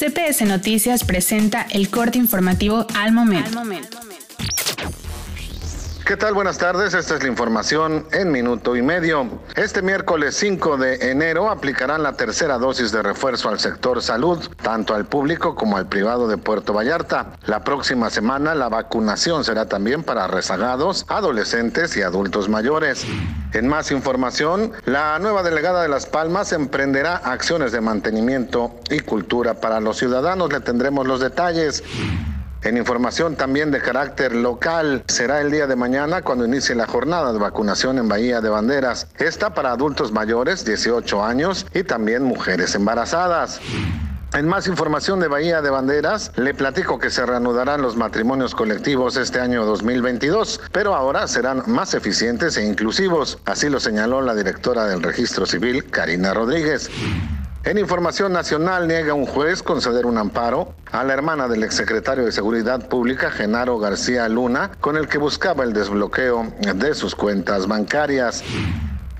CPS Noticias presenta el corte informativo al momento. ¿Qué tal? Buenas tardes. Esta es la información en minuto y medio. Este miércoles 5 de enero aplicarán la tercera dosis de refuerzo al sector salud, tanto al público como al privado de Puerto Vallarta. La próxima semana la vacunación será también para rezagados, adolescentes y adultos mayores. En más información, la nueva delegada de Las Palmas emprenderá acciones de mantenimiento y cultura para los ciudadanos. Le tendremos los detalles. En información también de carácter local, será el día de mañana cuando inicie la jornada de vacunación en Bahía de Banderas. Esta para adultos mayores, 18 años, y también mujeres embarazadas. En más información de Bahía de Banderas, le platico que se reanudarán los matrimonios colectivos este año 2022, pero ahora serán más eficientes e inclusivos, así lo señaló la directora del Registro Civil, Karina Rodríguez. En información nacional niega un juez conceder un amparo a la hermana del exsecretario de Seguridad Pública, Genaro García Luna, con el que buscaba el desbloqueo de sus cuentas bancarias.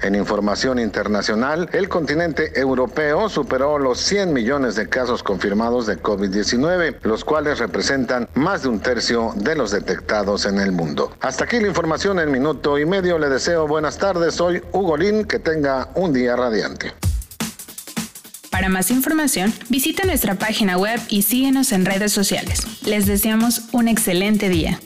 En información internacional, el continente europeo superó los 100 millones de casos confirmados de COVID-19, los cuales representan más de un tercio de los detectados en el mundo. Hasta aquí la información en minuto y medio. Le deseo buenas tardes. Soy Hugo Lin. Que tenga un día radiante. Para más información, visita nuestra página web y síguenos en redes sociales. Les deseamos un excelente día.